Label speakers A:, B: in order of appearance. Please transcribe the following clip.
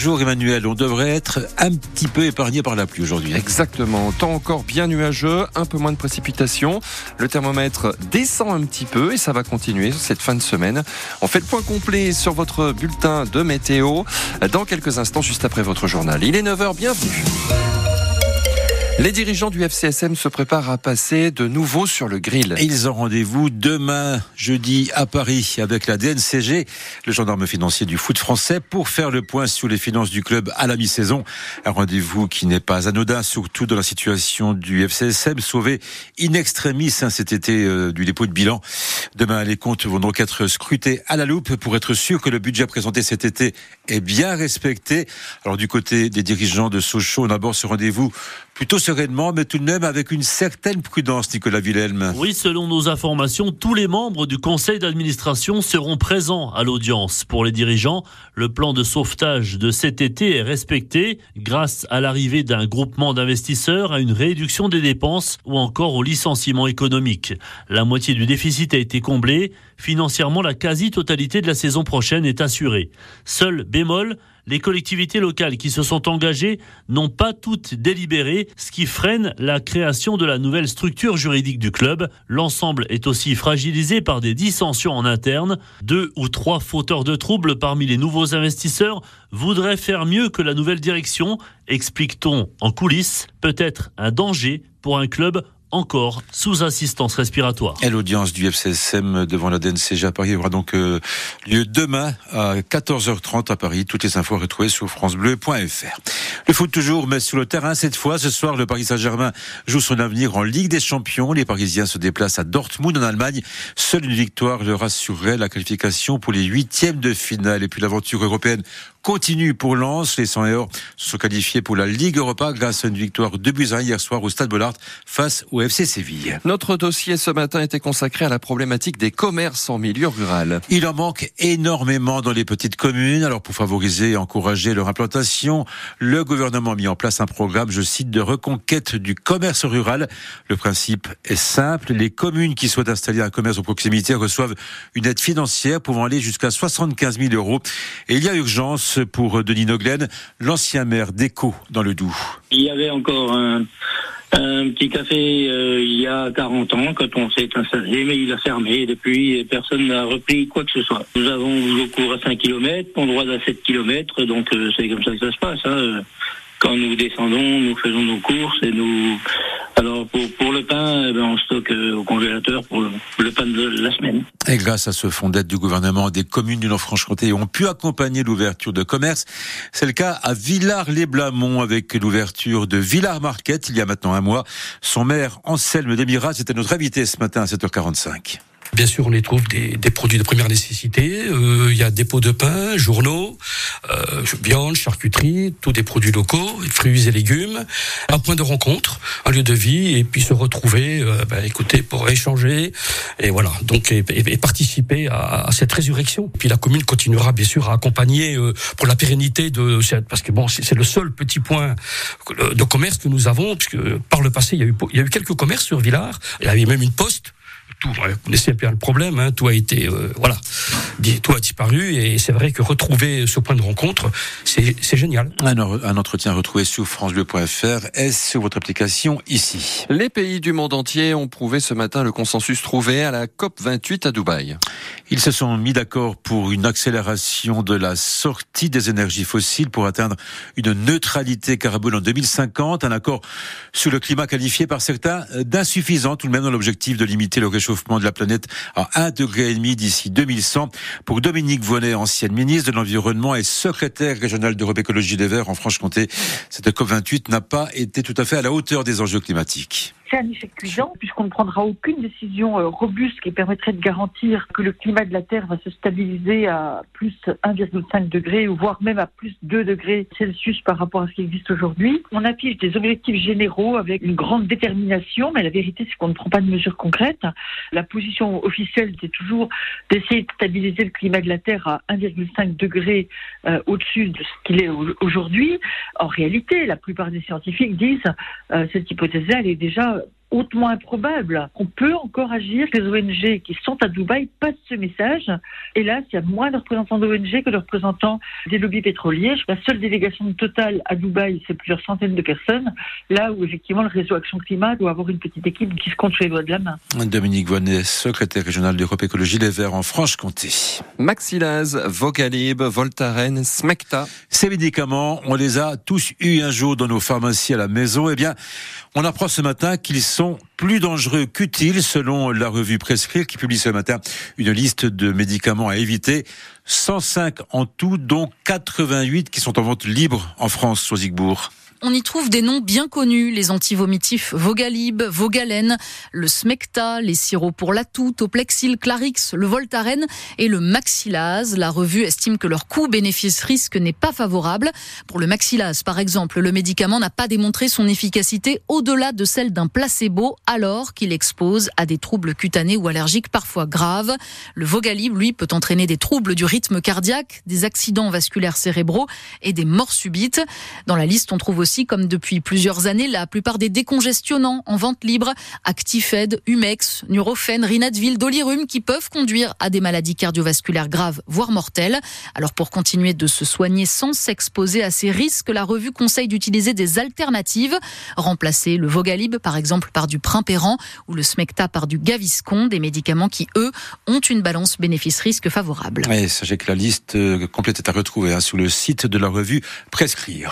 A: jour, Emmanuel. On devrait être un petit peu épargné par la pluie aujourd'hui.
B: Exactement. Temps encore bien nuageux, un peu moins de précipitations. Le thermomètre descend un petit peu et ça va continuer cette fin de semaine. On fait le point complet sur votre bulletin de météo dans quelques instants, juste après votre journal. Il est 9h, bienvenue. Les dirigeants du FCSM se préparent à passer de nouveau sur le grill.
A: Ils ont rendez-vous demain, jeudi, à Paris, avec la DNCG, le gendarme financier du foot français, pour faire le point sur les finances du club à la mi-saison. Un rendez-vous qui n'est pas anodin, surtout dans la situation du FCSM, sauvé in extremis hein, cet été euh, du dépôt de bilan. Demain, les comptes vont donc être scrutés à la loupe pour être sûr que le budget présenté cet été est bien respecté. Alors du côté des dirigeants de Sochaux, on aborde ce rendez-vous plutôt sereinement, mais tout de même avec une certaine prudence, Nicolas Villelme.
C: Oui, selon nos informations, tous les membres du conseil d'administration seront présents à l'audience. Pour les dirigeants, le plan de sauvetage de cet été est respecté grâce à l'arrivée d'un groupement d'investisseurs, à une réduction des dépenses ou encore au licenciement économique. La moitié du déficit a été comblée. Financièrement, la quasi-totalité de la saison prochaine est assurée. Seul bémol, les collectivités locales qui se sont engagées n'ont pas toutes délibéré, ce qui freine la création de la nouvelle structure juridique du club. L'ensemble est aussi fragilisé par des dissensions en interne. Deux ou trois fauteurs de troubles parmi les nouveaux investisseurs voudraient faire mieux que la nouvelle direction, explique-t-on en coulisses, peut-être un danger pour un club encore sous assistance respiratoire.
A: Et l'audience du FCSM devant la DNCG à Paris aura donc euh, lieu demain à 14h30 à Paris. Toutes les infos retrouvées sur francebleu.fr. Le foot toujours, mais sur le terrain cette fois. Ce soir, le Paris Saint-Germain joue son avenir en Ligue des Champions. Les Parisiens se déplacent à Dortmund en Allemagne. Seule une victoire leur assurerait la qualification pour les huitièmes de finale. Et puis l'aventure européenne continue pour Lens. Les 100 et se sont qualifiés pour la Ligue Europa grâce à une victoire de buts hier soir au Stade Bollard face au FC Séville.
B: Notre dossier ce matin était consacré à la problématique des commerces en milieu rural.
A: Il en manque énormément dans les petites communes. Alors pour favoriser et encourager leur implantation, le gouvernement a mis en place un programme, je cite, de reconquête du commerce rural. Le principe est simple. Les communes qui souhaitent installer un commerce en proximité reçoivent une aide financière pouvant aller jusqu'à 75 000 euros. Et il y a urgence pour Denis Noglen, l'ancien maire d'Éco dans le Doubs.
D: Il y avait encore un, petit café euh, il y a 40 ans quand on s'est installé, mais il a fermé. Depuis, personne n'a repris quoi que ce soit. Nous avons au cours à 5 km, on droit à 7 km, donc euh, c'est comme ça que ça se passe. Hein. Quand nous descendons, nous faisons nos courses et nous alors pour, le pain, eh ben, on stocke euh, au congélateur pour le, pain de la semaine.
A: Et grâce à ce fonds d'aide du gouvernement, des communes du Nord-Franche-Comté ont pu accompagner l'ouverture de commerce. C'est le cas à Villars-les-Blamont avec l'ouverture de Villars Market il y a maintenant un mois. Son maire Anselme Demirat était notre invité ce matin à 7h45.
E: Bien sûr, on y trouve des, des produits de première nécessité. Euh, il y a des pots de pain, journaux, euh, viande, charcuterie, tous des produits locaux, fruits et légumes. Un point de rencontre, un lieu de vie, et puis se retrouver, euh, ben, écoutez, pour échanger, et voilà, donc et, participer à, à, cette résurrection. Puis la commune continuera bien sûr à accompagner euh, pour la pérennité de, parce que bon, c'est le seul petit point de commerce que nous avons, puisque par le passé, il y a eu, il y a eu quelques commerces sur Villars, il y avait même une poste tout, vous connaissez bien le problème, hein, tout a été, euh, voilà, tout a disparu et c'est vrai que retrouver ce point de rencontre, c'est génial.
A: Un, un, entretien retrouvé sur francebleu.fr et sur votre application ici.
B: Les pays du monde entier ont prouvé ce matin le consensus trouvé à la COP 28 à Dubaï.
A: Ils se sont mis d'accord pour une accélération de la sortie des énergies fossiles pour atteindre une neutralité carbone en 2050, un accord sur le climat qualifié par certains d'insuffisant tout de même dans l'objectif de limiter le réchauffement de la planète à 1,5 degré d'ici 2100. Pour Dominique Vonnet, ancienne ministre de l'Environnement et secrétaire régional d'Europe Écologie des Verts en Franche-Comté, cette COP28 n'a pas été tout à fait à la hauteur des enjeux climatiques
F: c'est un échec cuisant puisqu'on ne prendra aucune décision euh, robuste qui permettrait de garantir que le climat de la Terre va se stabiliser à plus 1,5 degré voire même à plus 2 degrés Celsius par rapport à ce qui existe aujourd'hui. On affiche des objectifs généraux avec une grande détermination, mais la vérité c'est qu'on ne prend pas de mesures concrètes. La position officielle c'est toujours d'essayer de stabiliser le climat de la Terre à 1,5 degré euh, au-dessus de ce qu'il est aujourd'hui. En réalité, la plupart des scientifiques disent euh, cette hypothèse-là elle est déjà hautement improbable. On peut encore agir. Les ONG qui sont à Dubaï passent ce message. Hélas, il y a moins de représentants d'ONG que de représentants des lobbies pétroliers. La seule délégation de Total à Dubaï, c'est plusieurs centaines de personnes. Là où effectivement le réseau Action Climat doit avoir une petite équipe qui se compte sur les doigts de la main.
A: Dominique Voinet, secrétaire régional d'Europe Écologie Les Verts en Franche-Comté.
B: Maxilaz, Vocalib, Voltaren, Smecta.
A: Ces médicaments, on les a tous eu un jour dans nos pharmacies à la maison. Eh bien, on apprend ce matin qu'ils sont sont plus dangereux qu'utiles selon la revue Prescrire qui publie ce matin une liste de médicaments à éviter. 105 en tout, dont 88 qui sont en vente libre en France, sur Zigbourg
G: on y trouve des noms bien connus, les antivomitifs Vogalib, Vogalène, le Smecta, les sirops pour la toux, Toplexil, Clarix, le Voltaren et le Maxilase. La revue estime que leur coût bénéfice-risque n'est pas favorable. Pour le Maxilase, par exemple, le médicament n'a pas démontré son efficacité au-delà de celle d'un placebo alors qu'il expose à des troubles cutanés ou allergiques parfois graves. Le Vogalib, lui, peut entraîner des troubles du rythme cardiaque, des accidents vasculaires cérébraux et des morts subites. Dans la liste, on trouve aussi comme depuis plusieurs années, la plupart des décongestionnants en vente libre, Actifed, Humex, Nurofen, Rinadville, Dolirum, qui peuvent conduire à des maladies cardiovasculaires graves, voire mortelles. Alors pour continuer de se soigner sans s'exposer à ces risques, la revue conseille d'utiliser des alternatives, remplacer le Vogalib par exemple par du Ou le Smecta par du Gaviscon, des médicaments qui eux ont une balance bénéfice-risque favorable.
A: Sachez que la liste euh, complète est à retrouver hein, sur le site de la revue Prescrire.